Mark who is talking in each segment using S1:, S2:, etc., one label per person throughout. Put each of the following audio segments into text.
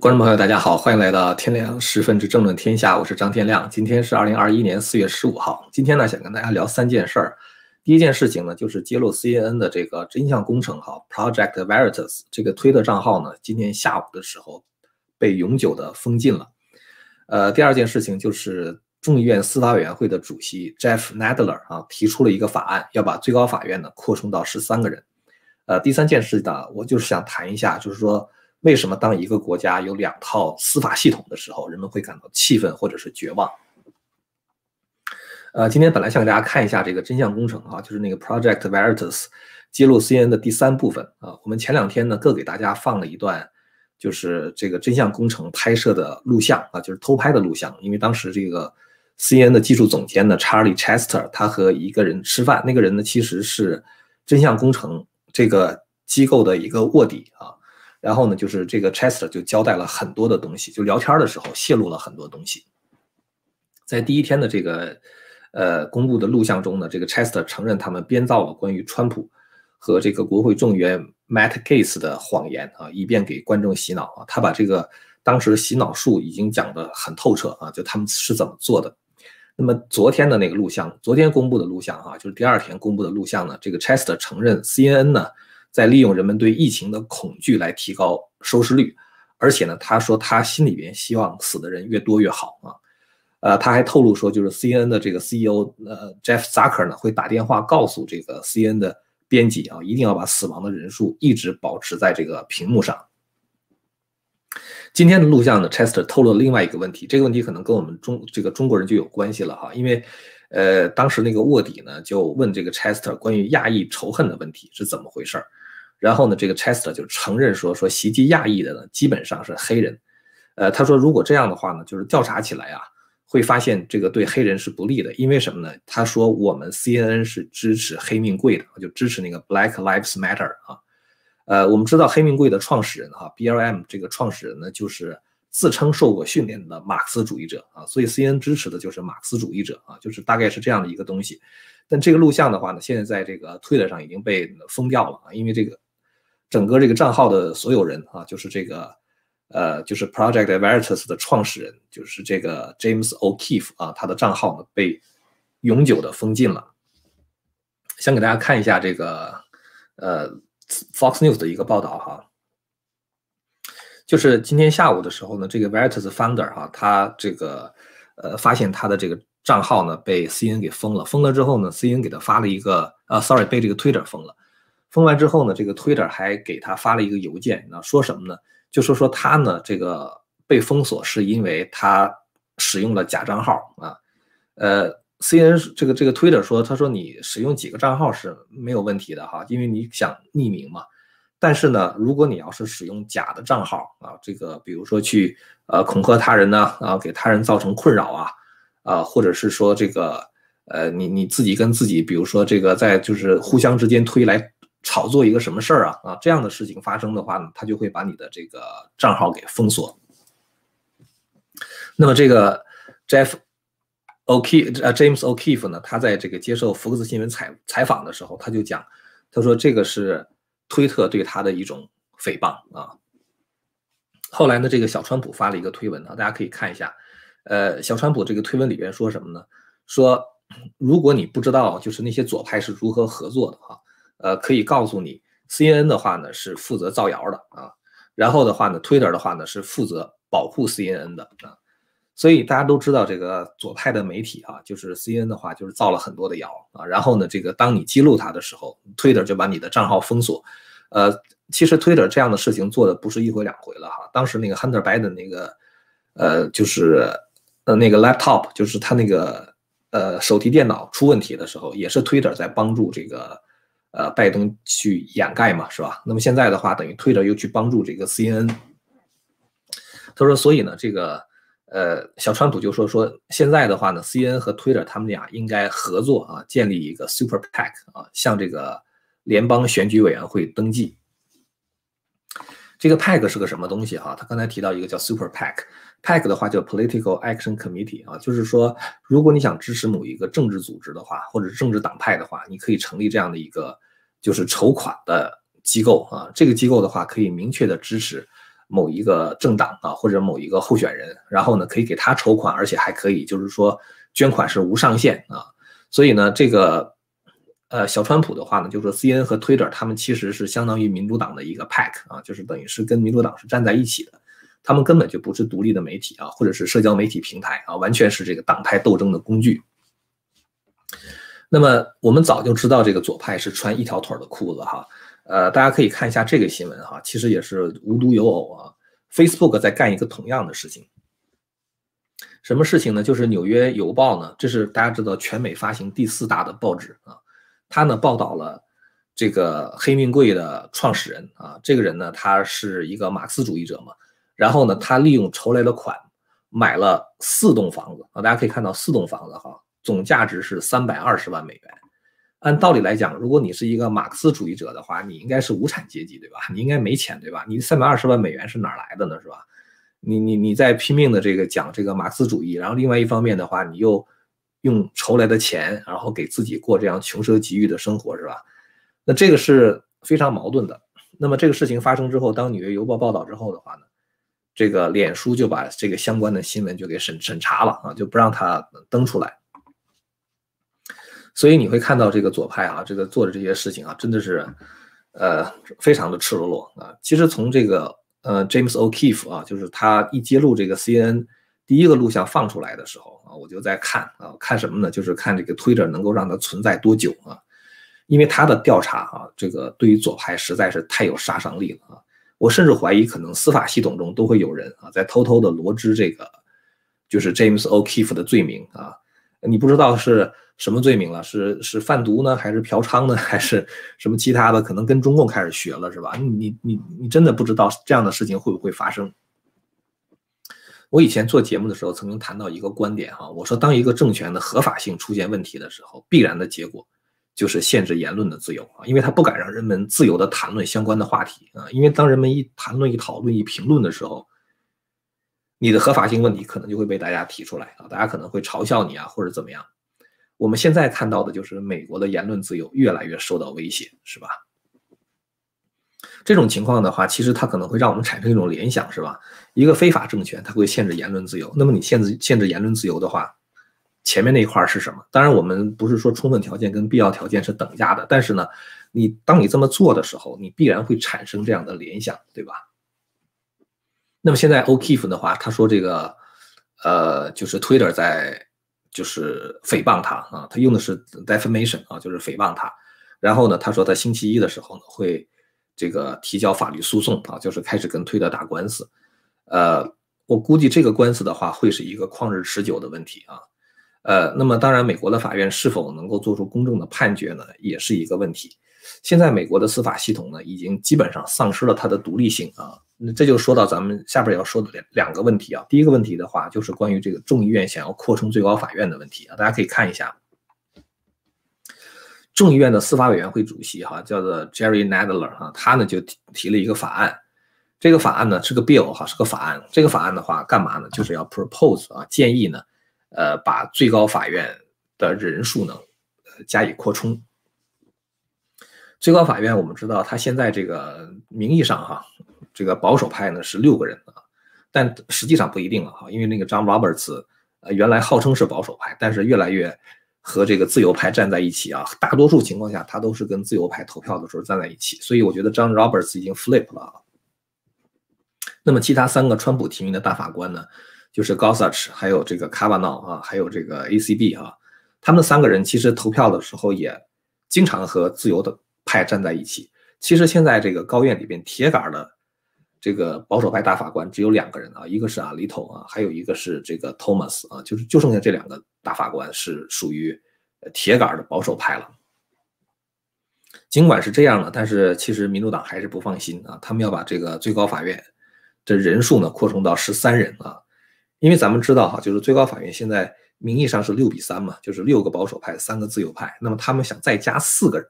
S1: 观众朋友，大家好，欢迎来到天亮十分之政论天下，我是张天亮。今天是二零二一年四月十五号。今天呢，想跟大家聊三件事儿。第一件事情呢，就是揭露 CNN 的这个真相工程哈，Project Veritas 这个推特账号呢，今天下午的时候被永久的封禁了。呃，第二件事情就是众议院司法委员会的主席 Jeff Nadler 啊，提出了一个法案，要把最高法院呢扩充到十三个人。呃，第三件事呢，我就是想谈一下，就是说。为什么当一个国家有两套司法系统的时候，人们会感到气愤或者是绝望？呃，今天本来想给大家看一下这个真相工程啊，就是那个 Project Veritas 揭露 CNN 的第三部分啊。我们前两天呢各给大家放了一段，就是这个真相工程拍摄的录像啊，就是偷拍的录像。因为当时这个 CNN 的技术总监呢 Charlie Chester 他和一个人吃饭，那个人呢其实是真相工程这个机构的一个卧底啊。然后呢，就是这个 Chester 就交代了很多的东西，就聊天的时候泄露了很多东西。在第一天的这个呃公布的录像中呢，这个 Chester 承认他们编造了关于川普和这个国会众议员 Matt Gaetz 的谎言啊，以便给观众洗脑啊。他把这个当时洗脑术已经讲得很透彻啊，就他们是怎么做的。那么昨天的那个录像，昨天公布的录像哈，就是第二天公布的录像呢，这个 Chester 承认 CNN 呢。在利用人们对疫情的恐惧来提高收视率，而且呢，他说他心里边希望死的人越多越好啊。呃，他还透露说，就是 CNN 的这个 CEO 呃 Jeff Zucker 呢会打电话告诉这个 CNN 的编辑啊，一定要把死亡的人数一直保持在这个屏幕上。今天的录像呢，Chester 透露了另外一个问题，这个问题可能跟我们中这个中国人就有关系了哈，因为。呃，当时那个卧底呢，就问这个 Chester 关于亚裔仇恨的问题是怎么回事儿，然后呢，这个 Chester 就承认说，说袭击亚裔的呢，基本上是黑人。呃，他说如果这样的话呢，就是调查起来啊，会发现这个对黑人是不利的，因为什么呢？他说我们 CNN 是支持黑命贵的，就支持那个 Black Lives Matter 啊。呃，我们知道黑命贵的创始人哈，BLM 这个创始人呢，就是。自称受过训练的马克思主义者啊，所以 CNN 支持的就是马克思主义者啊，就是大概是这样的一个东西。但这个录像的话呢，现在在这个 Twitter 上已经被封掉了啊，因为这个整个这个账号的所有人啊，就是这个呃，就是 Project Veritas 的创始人，就是这个 James O'Keefe 啊，他的账号呢被永久的封禁了。想给大家看一下这个呃 Fox News 的一个报道哈。就是今天下午的时候呢，这个 Veritas founder 哈，他这个呃发现他的这个账号呢被 CNN 给封了。封了之后呢，CNN 给他发了一个啊，sorry，被这个 Twitter 封了。封完之后呢，这个 Twitter 还给他发了一个邮件，那说什么呢？就说说他呢这个被封锁是因为他使用了假账号啊。呃，C N 这个这个 Twitter 说，他说你使用几个账号是没有问题的哈，因为你想匿名嘛。但是呢，如果你要是使用假的账号啊，这个比如说去呃恐吓他人呢，啊给他人造成困扰啊，啊或者是说这个呃你你自己跟自己，比如说这个在就是互相之间推来炒作一个什么事儿啊啊这样的事情发生的话呢，他就会把你的这个账号给封锁。那么这个 Jeff o'keef 呃 James O'Keefe 呢，他在这个接受福克斯新闻采采访的时候，他就讲，他说这个是。推特对他的一种诽谤啊。后来呢，这个小川普发了一个推文啊，大家可以看一下。呃，小川普这个推文里边说什么呢？说如果你不知道就是那些左派是如何合作的哈，呃，可以告诉你，CNN 的话呢是负责造谣的啊，然后的话呢，Twitter 的话呢是负责保护 CNN 的啊。所以大家都知道这个左派的媒体啊，就是 CNN 的话就是造了很多的谣啊，然后呢，这个当你记录他的时候，Twitter 就把你的账号封锁。呃，其实 Twitter 这样的事情做的不是一回两回了哈。当时那个 Hunter Biden 那个，呃，就是呃那个 laptop，就是他那个呃手提电脑出问题的时候，也是 Twitter 在帮助这个呃拜登去掩盖嘛，是吧？那么现在的话，等于推特又去帮助这个 CNN。他说，所以呢，这个。呃，小川普就说说现在的话呢，CNN 和 Twitter 他们俩应该合作啊，建立一个 Super PAC 啊，向这个联邦选举委员会登记。这个 PAC 是个什么东西哈？他刚才提到一个叫 Super PAC，Pack 的话叫 Political Action Committee 啊，就是说如果你想支持某一个政治组织的话，或者是政治党派的话，你可以成立这样的一个就是筹款的机构啊。这个机构的话可以明确的支持某一个政党啊，或者某一个候选人，然后呢可以给他筹款，而且还可以就是说捐款是无上限啊。所以呢，这个呃小川普的话呢，就是说 C N 和 Twitter 他们其实是相当于民主党的一个 pack 啊，就是等于是跟民主党是站在一起的。他们根本就不是独立的媒体啊，或者是社交媒体平台啊，完全是这个党派斗争的工具。那么我们早就知道这个左派是穿一条腿的裤子哈，呃，大家可以看一下这个新闻哈，其实也是无独有偶啊。Facebook 在干一个同样的事情，什么事情呢？就是《纽约邮报》呢，这是大家知道全美发行第四大的报纸啊，它呢报道了这个黑命贵的创始人啊，这个人呢他是一个马克思主义者嘛。然后呢，他利用筹来的款买了四栋房子啊，大家可以看到四栋房子哈，总价值是三百二十万美元。按道理来讲，如果你是一个马克思主义者的话，你应该是无产阶级对吧？你应该没钱对吧？你三百二十万美元是哪来的呢是吧？你你你在拼命的这个讲这个马克思主义，然后另外一方面的话，你又用筹来的钱，然后给自己过这样穷奢极欲的生活是吧？那这个是非常矛盾的。那么这个事情发生之后，当《纽约邮报》报道之后的话呢？这个脸书就把这个相关的新闻就给审审查了啊，就不让他登出来。所以你会看到这个左派啊，这个做的这些事情啊，真的是，呃，非常的赤裸裸啊。其实从这个呃 James O'Keefe 啊，就是他一揭露这个 CNN 第一个录像放出来的时候啊，我就在看啊，看什么呢？就是看这个 Twitter 能够让它存在多久啊，因为他的调查啊，这个对于左派实在是太有杀伤力了啊。我甚至怀疑，可能司法系统中都会有人啊，在偷偷的罗织这个，就是 James O'Keefe 的罪名啊。你不知道是什么罪名了，是是贩毒呢，还是嫖娼呢，还是什么其他的？可能跟中共开始学了，是吧？你你你你真的不知道这样的事情会不会发生？我以前做节目的时候，曾经谈到一个观点哈，我说当一个政权的合法性出现问题的时候，必然的结果。就是限制言论的自由啊，因为他不敢让人们自由的谈论相关的话题啊，因为当人们一谈论、一讨论、一评论的时候，你的合法性问题可能就会被大家提出来啊，大家可能会嘲笑你啊，或者怎么样。我们现在看到的就是美国的言论自由越来越受到威胁，是吧？这种情况的话，其实它可能会让我们产生一种联想，是吧？一个非法政权它会限制言论自由，那么你限制限制言论自由的话。前面那一块是什么？当然，我们不是说充分条件跟必要条件是等价的，但是呢，你当你这么做的时候，你必然会产生这样的联想，对吧？那么现在 O'Keefe 的话，他说这个，呃，就是 Twitter 在就是诽谤他啊，他用的是 defamation 啊，就是诽谤他。然后呢，他说他星期一的时候呢会这个提交法律诉讼啊，就是开始跟推特打官司。呃，我估计这个官司的话会是一个旷日持久的问题啊。呃，那么当然，美国的法院是否能够做出公正的判决呢，也是一个问题。现在美国的司法系统呢，已经基本上丧失了它的独立性啊。那这就说到咱们下边要说的两两个问题啊。第一个问题的话，就是关于这个众议院想要扩充最高法院的问题啊。大家可以看一下，众议院的司法委员会主席哈，叫做 Jerry Nadler 哈，他呢就提提了一个法案。这个法案呢是个 bill 哈，是个法案。这个法案的话，干嘛呢？就是要 propose 啊，建议呢。呃，把最高法院的人数呢，加以扩充。最高法院我们知道，它现在这个名义上哈，这个保守派呢是六个人啊，但实际上不一定了哈，因为那个 John Roberts，呃，原来号称是保守派，但是越来越和这个自由派站在一起啊，大多数情况下他都是跟自由派投票的时候站在一起，所以我觉得 John Roberts 已经 flip 了。那么其他三个川普提名的大法官呢？就是 Gorsuch，还有这个 Kavanagh 啊，还有这个 ACB 啊，他们三个人其实投票的时候也经常和自由的派站在一起。其实现在这个高院里边铁杆的这个保守派大法官只有两个人啊，一个是 Alito 啊，还有一个是这个 Thomas 啊，就是就剩下这两个大法官是属于铁杆的保守派了。尽管是这样的，但是其实民主党还是不放心啊，他们要把这个最高法院的人数呢扩充到十三人啊。因为咱们知道哈，就是最高法院现在名义上是六比三嘛，就是六个保守派，三个自由派。那么他们想再加四个人，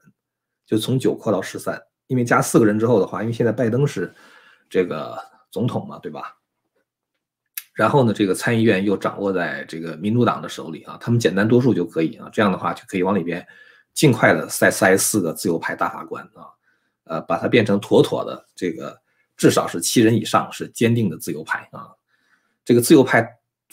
S1: 就从九扩到十三。因为加四个人之后的话，因为现在拜登是这个总统嘛，对吧？然后呢，这个参议院又掌握在这个民主党的手里啊，他们简单多数就可以啊，这样的话就可以往里边尽快的塞塞四个自由派大法官啊，呃，把它变成妥妥的这个。至少是七人以上是坚定的自由派啊。这个自由派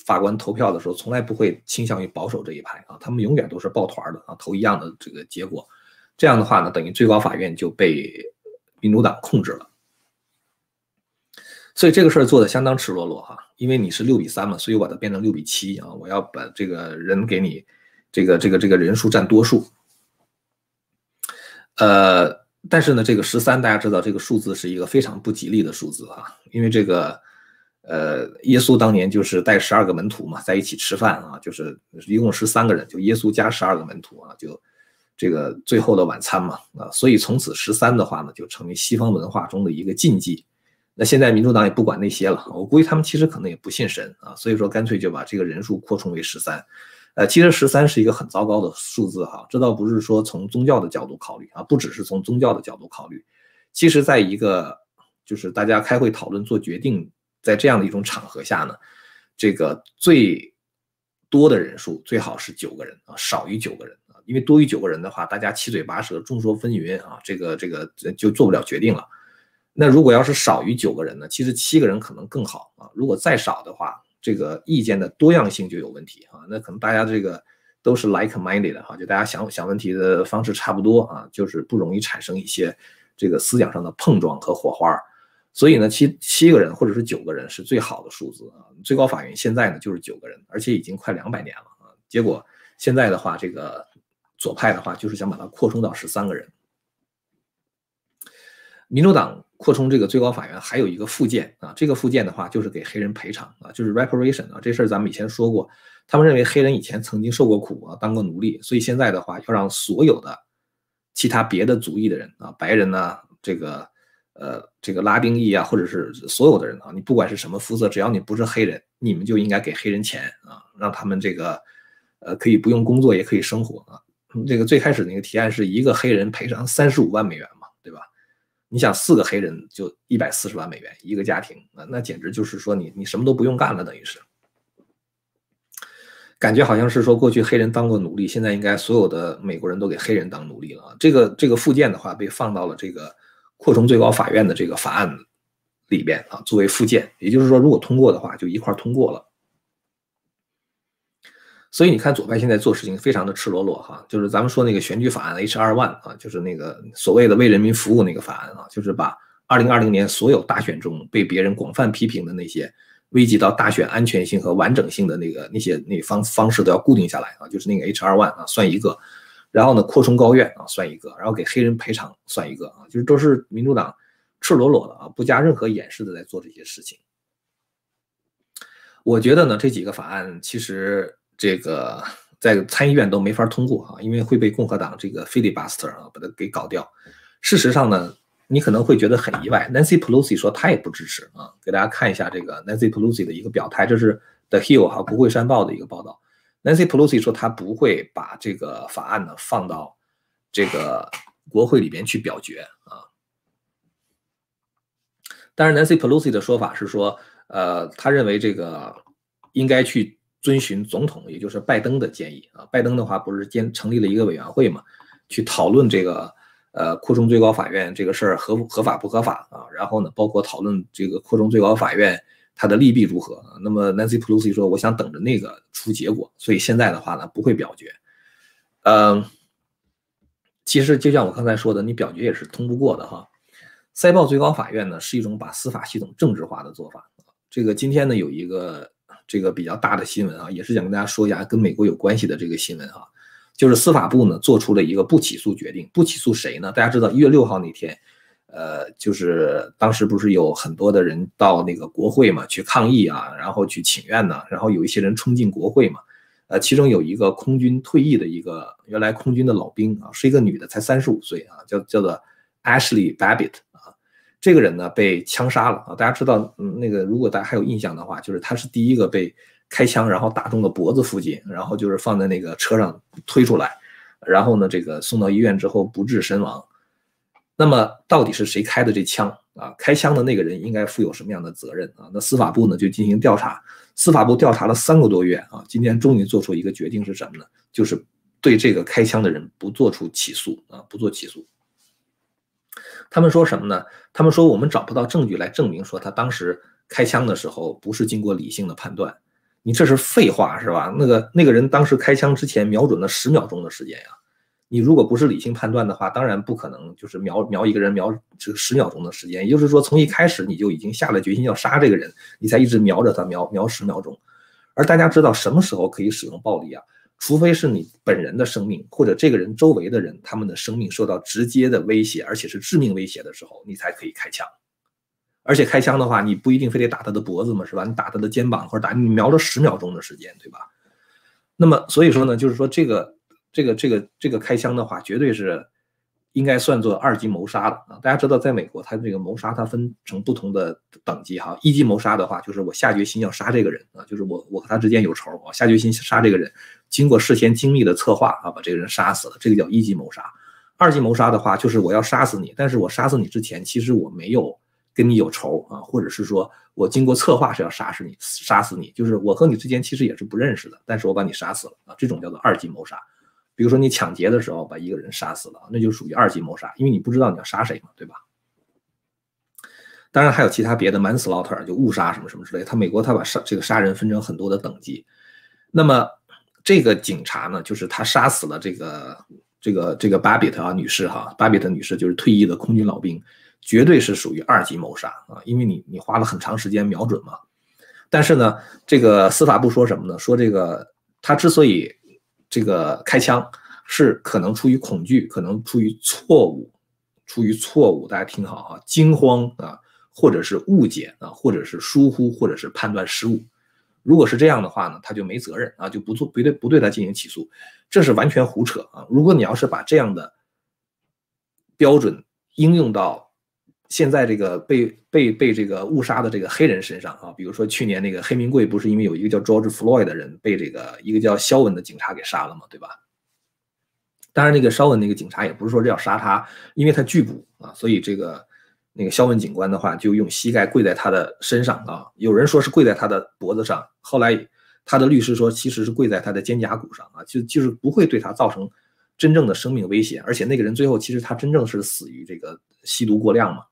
S1: 法官投票的时候，从来不会倾向于保守这一派啊，他们永远都是抱团的啊，投一样的这个结果。这样的话呢，等于最高法院就被民主党控制了。所以这个事儿做的相当赤裸裸哈，因为你是六比三嘛，所以我把它变成六比七啊，我要把这个人给你，这个这个这个人数占多数。呃，但是呢，这个十三大家知道这个数字是一个非常不吉利的数字啊，因为这个，呃，耶稣当年就是带十二个门徒嘛，在一起吃饭啊，就是一共十三个人，就耶稣加十二个门徒啊，就这个最后的晚餐嘛啊，所以从此十三的话呢，就成为西方文化中的一个禁忌。那现在民主党也不管那些了，我估计他们其实可能也不信神啊，所以说干脆就把这个人数扩充为十三。呃，其实十三是一个很糟糕的数字哈，这倒不是说从宗教的角度考虑啊，不只是从宗教的角度考虑，其实在一个就是大家开会讨论做决定，在这样的一种场合下呢，这个最多的人数最好是九个人啊，少于九个人啊，因为多于九个人的话，大家七嘴八舌，众说纷纭啊，这个这个就做不了决定了。那如果要是少于九个人呢？其实七个人可能更好啊。如果再少的话，这个意见的多样性就有问题啊。那可能大家这个都是 like-minded 的哈，就大家想想问题的方式差不多啊，就是不容易产生一些这个思想上的碰撞和火花。所以呢，七七个人或者是九个人是最好的数字啊。最高法院现在呢就是九个人，而且已经快两百年了啊。结果现在的话，这个左派的话就是想把它扩充到十三个人。民主党扩充这个最高法院还有一个附件啊，这个附件的话就是给黑人赔偿啊，就是 reparation 啊，这事儿咱们以前说过，他们认为黑人以前曾经受过苦啊，当过奴隶，所以现在的话要让所有的其他别的族裔的人啊，白人呢，这个呃这个拉丁裔啊，或者是所有的人啊，你不管是什么肤色，只要你不是黑人，你们就应该给黑人钱啊，让他们这个呃可以不用工作也可以生活啊。这个最开始那个提案是一个黑人赔偿三十五万美元嘛，对吧？你想四个黑人就一百四十万美元一个家庭啊，那简直就是说你你什么都不用干了，等于是，感觉好像是说过去黑人当过奴隶，现在应该所有的美国人都给黑人当奴隶了。这个这个附件的话被放到了这个扩充最高法院的这个法案里边啊，作为附件，也就是说如果通过的话就一块通过了。所以你看，左派现在做事情非常的赤裸裸哈，就是咱们说那个选举法案 H 二万啊，就是那个所谓的为人民服务那个法案啊，就是把二零二零年所有大选中被别人广泛批评的那些危及到大选安全性和完整性的那个那些那方方式都要固定下来啊，就是那个 H 二万啊算一个，然后呢扩充高院啊算一个，然后给黑人赔偿算一个啊，就是都是民主党赤裸裸的啊，不加任何掩饰的在做这些事情。我觉得呢，这几个法案其实。这个在参议院都没法通过啊，因为会被共和党这个 filibuster 啊把它给搞掉。事实上呢，你可能会觉得很意外，Nancy Pelosi 说他也不支持啊。给大家看一下这个 Nancy Pelosi 的一个表态，这是 The Hill 哈国会山报的一个报道。Nancy Pelosi 说他不会把这个法案呢放到这个国会里边去表决啊。但是 Nancy Pelosi 的说法是说，呃，他认为这个应该去。遵循总统，也就是拜登的建议啊。拜登的话不是建成立了一个委员会嘛，去讨论这个呃扩充最高法院这个事儿合合法不合法啊。然后呢，包括讨论这个扩充最高法院它的利弊如何。那么 Nancy Pelosi 说，我想等着那个出结果，所以现在的话呢不会表决。嗯，其实就像我刚才说的，你表决也是通不过的哈。塞报最高法院呢是一种把司法系统政治化的做法。这个今天呢有一个。这个比较大的新闻啊，也是想跟大家说一下跟美国有关系的这个新闻啊，就是司法部呢做出了一个不起诉决定，不起诉谁呢？大家知道一月六号那天，呃，就是当时不是有很多的人到那个国会嘛去抗议啊，然后去请愿呢，然后有一些人冲进国会嘛，呃，其中有一个空军退役的一个原来空军的老兵啊，是一个女的，才三十五岁啊，叫叫做 Ashley Babbitt。这个人呢被枪杀了啊！大家知道，嗯，那个如果大家还有印象的话，就是他是第一个被开枪，然后打中了脖子附近，然后就是放在那个车上推出来，然后呢，这个送到医院之后不治身亡。那么到底是谁开的这枪啊？开枪的那个人应该负有什么样的责任啊？那司法部呢就进行调查，司法部调查了三个多月啊，今天终于做出一个决定是什么呢？就是对这个开枪的人不做出起诉啊，不做起诉。他们说什么呢？他们说我们找不到证据来证明说他当时开枪的时候不是经过理性的判断。你这是废话是吧？那个那个人当时开枪之前瞄准了十秒钟的时间呀。你如果不是理性判断的话，当然不可能就是瞄瞄一个人瞄这十秒钟的时间。也就是说，从一开始你就已经下了决心要杀这个人，你才一直瞄着他瞄瞄十秒钟。而大家知道什么时候可以使用暴力啊？除非是你本人的生命或者这个人周围的人他们的生命受到直接的威胁，而且是致命威胁的时候，你才可以开枪。而且开枪的话，你不一定非得打他的脖子嘛，是吧？你打他的肩膀或者打你瞄了十秒钟的时间，对吧？那么所以说呢，就是说这个这个这个这个开枪的话，绝对是。应该算作二级谋杀的啊！大家知道，在美国，它这个谋杀它分成不同的等级哈。一级谋杀的话，就是我下决心要杀这个人啊，就是我我和他之间有仇，我下决心杀这个人，经过事先精密的策划啊，把这个人杀死了，这个叫一级谋杀。二级谋杀的话，就是我要杀死你，但是我杀死你之前，其实我没有跟你有仇啊，或者是说我经过策划是要杀死你，杀死你，就是我和你之间其实也是不认识的，但是我把你杀死了啊，这种叫做二级谋杀。比如说你抢劫的时候把一个人杀死了，那就属于二级谋杀，因为你不知道你要杀谁嘛，对吧？当然还有其他别的 manslaughter，就误杀什么什么之类。他美国他把杀这个杀人分成很多的等级。那么这个警察呢，就是他杀死了这个这个这个巴比特啊女士哈，巴比特女士就是退役的空军老兵，绝对是属于二级谋杀啊，因为你你花了很长时间瞄准嘛。但是呢，这个司法部说什么呢？说这个他之所以这个开枪是可能出于恐惧，可能出于错误，出于错误，大家听好啊，惊慌啊，或者是误解啊，或者是疏忽，或者是判断失误。如果是这样的话呢，他就没责任啊，就不做不对不对他进行起诉，这是完全胡扯啊。如果你要是把这样的标准应用到，现在这个被被被这个误杀的这个黑人身上啊，比如说去年那个黑名贵不是因为有一个叫 George Floyd 的人被这个一个叫肖文的警察给杀了嘛，对吧？当然那个肖文那个警察也不是说要杀他，因为他拒捕啊，所以这个那个肖文警官的话就用膝盖跪在他的身上啊，有人说是跪在他的脖子上，后来他的律师说其实是跪在他的肩胛骨上啊，就就是不会对他造成真正的生命危险，而且那个人最后其实他真正是死于这个吸毒过量嘛。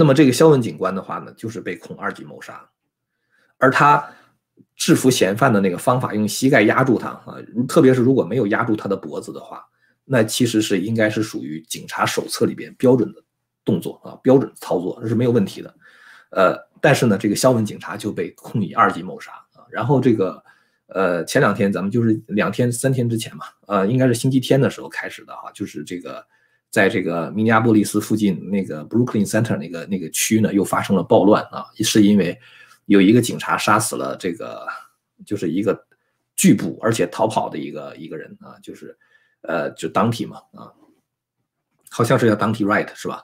S1: 那么这个肖文警官的话呢，就是被控二级谋杀，而他制服嫌犯的那个方法，用膝盖压住他啊，特别是如果没有压住他的脖子的话，那其实是应该是属于警察手册里边标准的动作啊，标准操作，这是没有问题的。呃，但是呢，这个肖文警察就被控以二级谋杀啊。然后这个呃，前两天咱们就是两天三天之前嘛，呃，应该是星期天的时候开始的哈，就是这个。在这个明尼阿波利斯附近那个 Brooklyn Center 那个那个区呢，又发生了暴乱啊，是因为有一个警察杀死了这个就是一个拒捕而且逃跑的一个一个人啊，就是呃就当体嘛啊，好像是叫当体 right 是吧？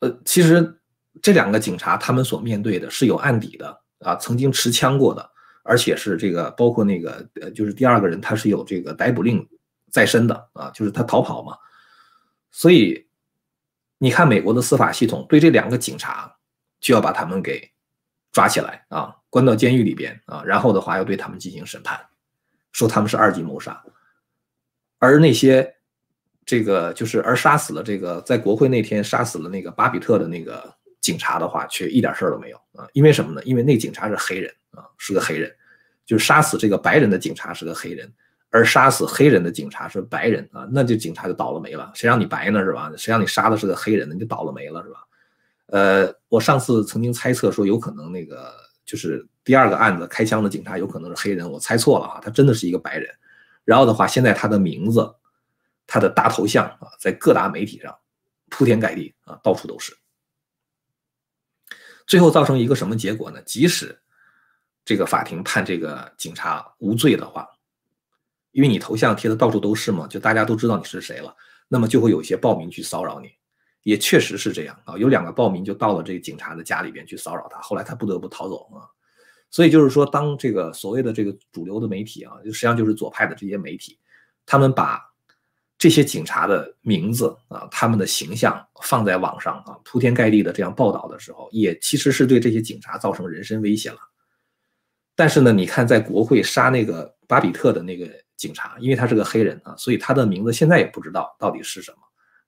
S1: 呃，其实这两个警察他们所面对的是有案底的啊，曾经持枪过的，而且是这个包括那个呃就是第二个人他是有这个逮捕令在身的啊，就是他逃跑嘛。所以，你看美国的司法系统对这两个警察，就要把他们给抓起来啊，关到监狱里边啊，然后的话要对他们进行审判，说他们是二级谋杀。而那些这个就是而杀死了这个在国会那天杀死了那个巴比特的那个警察的话，却一点事儿都没有啊，因为什么呢？因为那警察是黑人啊，是个黑人，就是杀死这个白人的警察是个黑人。而杀死黑人的警察是白人啊，那就警察就倒了霉了。谁让你白呢，是吧？谁让你杀的是个黑人呢？你就倒了霉了，是吧？呃，我上次曾经猜测说，有可能那个就是第二个案子开枪的警察有可能是黑人，我猜错了啊，他真的是一个白人。然后的话，现在他的名字、他的大头像啊，在各大媒体上铺天盖地啊，到处都是。最后造成一个什么结果呢？即使这个法庭判这个警察无罪的话。因为你头像贴的到处都是嘛，就大家都知道你是谁了，那么就会有一些暴民去骚扰你，也确实是这样啊。有两个暴民就到了这个警察的家里边去骚扰他，后来他不得不逃走啊。所以就是说，当这个所谓的这个主流的媒体啊，实际上就是左派的这些媒体，他们把这些警察的名字啊、他们的形象放在网上啊，铺天盖地的这样报道的时候，也其实是对这些警察造成人身威胁了。但是呢，你看在国会杀那个巴比特的那个。警察，因为他是个黑人啊，所以他的名字现在也不知道到底是什么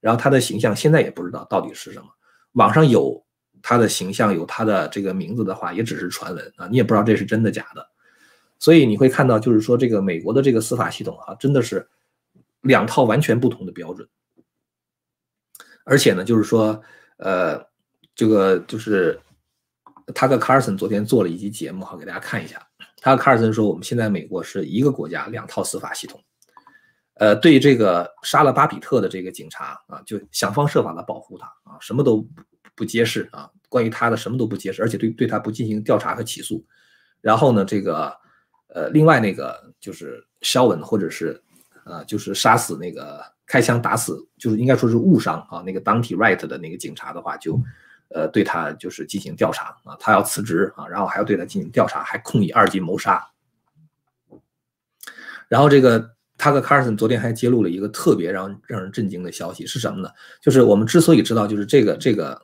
S1: 然后他的形象现在也不知道到底是什么，网上有他的形象，有他的这个名字的话，也只是传闻啊，你也不知道这是真的假的。所以你会看到，就是说这个美国的这个司法系统啊，真的是两套完全不同的标准。而且呢，就是说，呃，这个就是他跟卡尔森昨天做了一集节目，好给大家看一下。他和卡尔森说，我们现在美国是一个国家两套司法系统。呃，对这个杀了巴比特的这个警察啊，就想方设法的保护他啊，什么都不不揭示啊，关于他的什么都不揭示，而且对对他不进行调查和起诉。然后呢，这个呃，另外那个就是肖文或者是呃，就是杀死那个开枪打死，就是应该说是误伤啊，那个 Dante Wright 的那个警察的话，就呃对他就是进行调查啊，他要辞职啊，然后还要对他进行调查，还控以二级谋杀。然后这个。他和卡尔森昨天还揭露了一个特别让让人震惊的消息，是什么呢？就是我们之所以知道，就是这个这个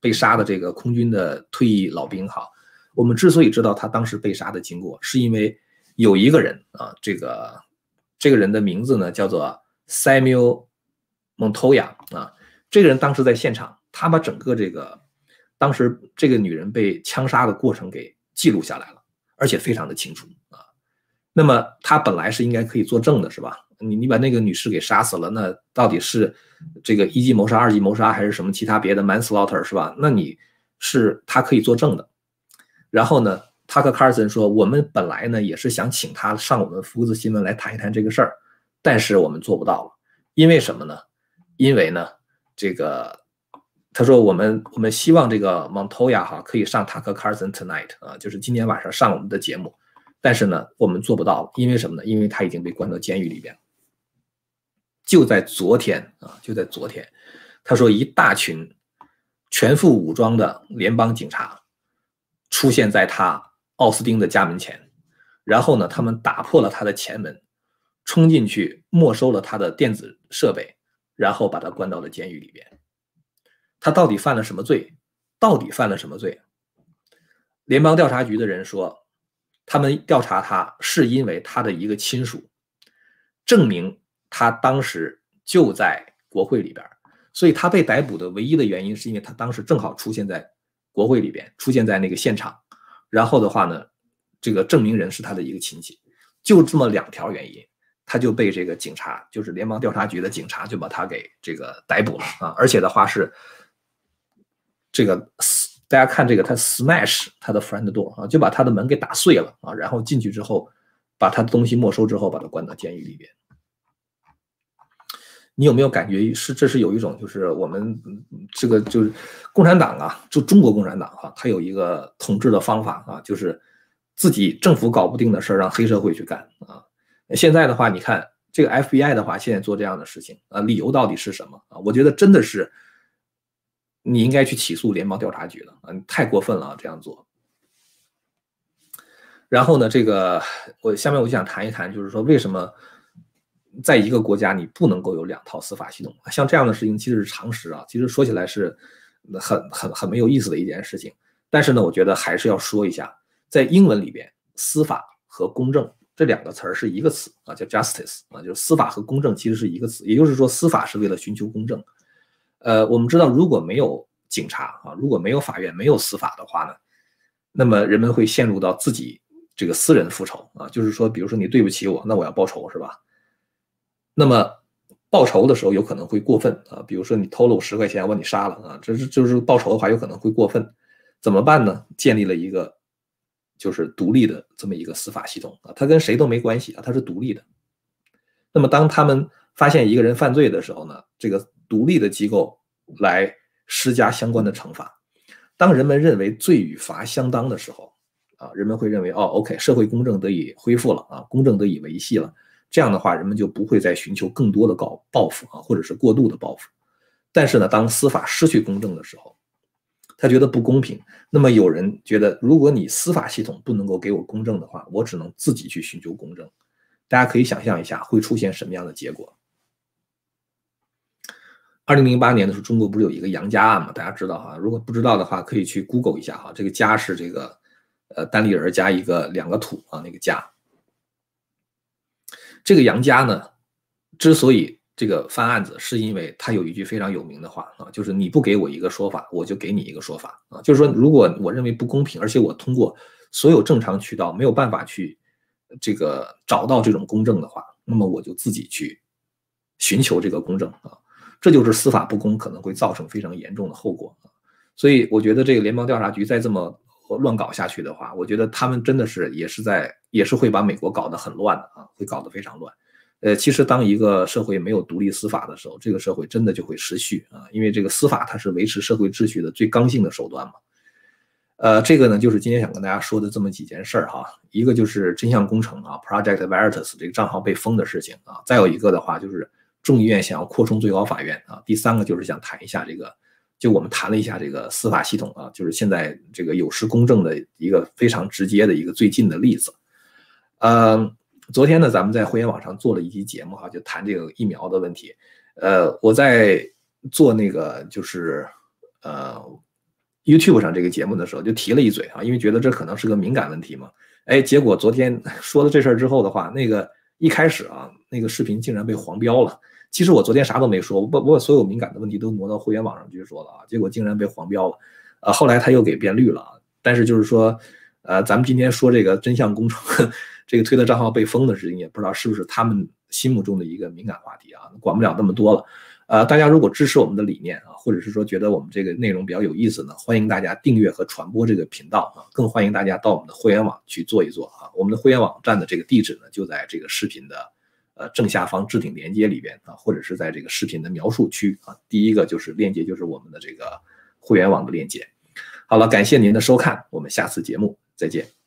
S1: 被杀的这个空军的退役老兵哈，我们之所以知道他当时被杀的经过，是因为有一个人啊，这个这个人的名字呢叫做 Samuel Montoya 啊，这个人当时在现场，他把整个这个当时这个女人被枪杀的过程给记录下来了，而且非常的清楚啊。那么他本来是应该可以作证的，是吧？你你把那个女士给杀死了，那到底是这个一级谋杀、二级谋杀，还是什么其他别的 manslaughter，是吧？那你是他可以作证的。然后呢，他和卡尔森说，我们本来呢也是想请他上我们福克斯新闻来谈一谈这个事儿，但是我们做不到了，因为什么呢？因为呢，这个他说我们我们希望这个 Montoya 哈可以上他和卡尔森 tonight 啊，就是今天晚上上我们的节目。但是呢，我们做不到，因为什么呢？因为他已经被关到监狱里边。就在昨天啊，就在昨天，他说一大群全副武装的联邦警察出现在他奥斯汀的家门前，然后呢，他们打破了他的前门，冲进去没收了他的电子设备，然后把他关到了监狱里边。他到底犯了什么罪？到底犯了什么罪？联邦调查局的人说。他们调查他是因为他的一个亲属证明他当时就在国会里边，所以他被逮捕的唯一的原因是因为他当时正好出现在国会里边，出现在那个现场。然后的话呢，这个证明人是他的一个亲戚，就这么两条原因，他就被这个警察，就是联邦调查局的警察就把他给这个逮捕了啊！而且的话是这个。大家看这个，他 smash 他的 front door 啊，就把他的门给打碎了啊，然后进去之后，把他的东西没收之后，把他关到监狱里边。你有没有感觉是这是有一种就是我们这个就是共产党啊，就中国共产党啊，他有一个统治的方法啊，就是自己政府搞不定的事儿让黑社会去干啊。现在的话，你看这个 FBI 的话，现在做这样的事情啊，理由到底是什么啊？我觉得真的是。你应该去起诉联邦调查局了啊！你太过分了啊，这样做。然后呢，这个我下面我就想谈一谈，就是说为什么在一个国家你不能够有两套司法系统？像这样的事情其实是常识啊，其实说起来是很很很没有意思的一件事情。但是呢，我觉得还是要说一下，在英文里边，司法和公正这两个词儿是一个词啊，叫 justice 啊，就是司法和公正其实是一个词，也就是说，司法是为了寻求公正。呃，我们知道，如果没有警察啊，如果没有法院，没有司法的话呢，那么人们会陷入到自己这个私人复仇啊，就是说，比如说你对不起我，那我要报仇，是吧？那么报仇的时候有可能会过分啊，比如说你偷了我十块钱，我把你杀了啊，这是就是报仇的话有可能会过分，怎么办呢？建立了一个就是独立的这么一个司法系统啊，它跟谁都没关系啊，它是独立的。那么当他们发现一个人犯罪的时候呢，这个。独立的机构来施加相关的惩罚。当人们认为罪与罚相当的时候，啊，人们会认为哦，OK，社会公正得以恢复了啊，公正得以维系了。这样的话，人们就不会再寻求更多的告报复啊，或者是过度的报复。但是呢，当司法失去公正的时候，他觉得不公平。那么有人觉得，如果你司法系统不能够给我公正的话，我只能自己去寻求公正。大家可以想象一下，会出现什么样的结果？二零零八年的时候，中国不是有一个杨家案嘛？大家知道哈，如果不知道的话，可以去 Google 一下哈。这个家是这个，呃，单立人加一个两个土啊，那个家。这个杨家呢，之所以这个翻案子，是因为他有一句非常有名的话啊，就是你不给我一个说法，我就给你一个说法啊。就是说，如果我认为不公平，而且我通过所有正常渠道没有办法去这个找到这种公正的话，那么我就自己去寻求这个公正啊。这就是司法不公可能会造成非常严重的后果。所以我觉得这个联邦调查局再这么乱搞下去的话，我觉得他们真的是也是在也是会把美国搞得很乱的啊，会搞得非常乱。呃，其实当一个社会没有独立司法的时候，这个社会真的就会失序啊，因为这个司法它是维持社会秩序的最刚性的手段嘛。呃，这个呢就是今天想跟大家说的这么几件事儿哈，一个就是真相工程啊，Project Veritas 这个账号被封的事情啊，再有一个的话就是众议院想要扩充最高法院啊，第三个就是想谈一下这个，就我们谈了一下这个司法系统啊，就是现在这个有失公正的一个非常直接的一个最近的例子，嗯。昨天呢，咱们在会员网上做了一期节目哈，就谈这个疫苗的问题。呃，我在做那个就是呃 YouTube 上这个节目的时候，就提了一嘴啊，因为觉得这可能是个敏感问题嘛。哎，结果昨天说了这事儿之后的话，那个一开始啊，那个视频竟然被黄标了。其实我昨天啥都没说，我把我把所有敏感的问题都挪到会员网上去说了啊，结果竟然被黄标了。呃，后来他又给变绿了啊。但是就是说，呃，咱们今天说这个真相工程。这个推特账号被封的事情，也不知道是不是他们心目中的一个敏感话题啊，管不了那么多了。呃，大家如果支持我们的理念啊，或者是说觉得我们这个内容比较有意思呢，欢迎大家订阅和传播这个频道啊，更欢迎大家到我们的会员网去做一做啊。我们的会员网站的这个地址呢，就在这个视频的呃正下方置顶连接里边啊，或者是在这个视频的描述区啊。第一个就是链接，就是我们的这个会员网的链接。好了，感谢您的收看，我们下次节目再见。